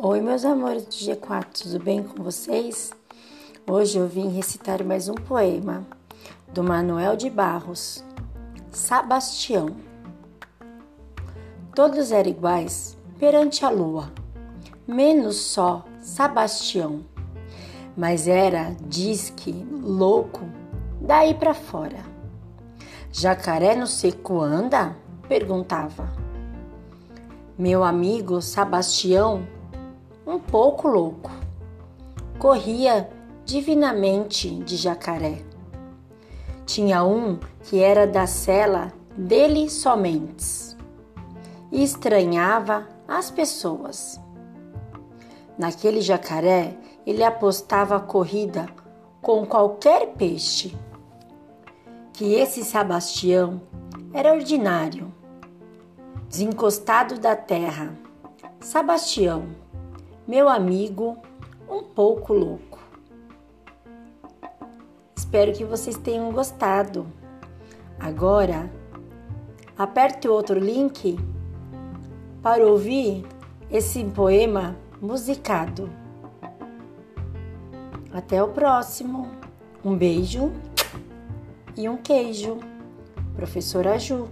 Oi, meus amores do G4, tudo bem com vocês? Hoje eu vim recitar mais um poema do Manuel de Barros, Sebastião. Todos eram iguais perante a lua, menos só Sebastião. Mas era, diz que, louco, daí para fora. Jacaré no seco anda? perguntava. Meu amigo Sebastião um pouco louco. Corria divinamente de jacaré. Tinha um que era da cela dele somente e estranhava as pessoas. Naquele jacaré, ele apostava a corrida com qualquer peixe. Que esse Sebastião era ordinário, desencostado da terra. Sebastião meu amigo um pouco louco. Espero que vocês tenham gostado. Agora, aperte o outro link para ouvir esse poema musicado. Até o próximo. Um beijo e um queijo. Professora Ju.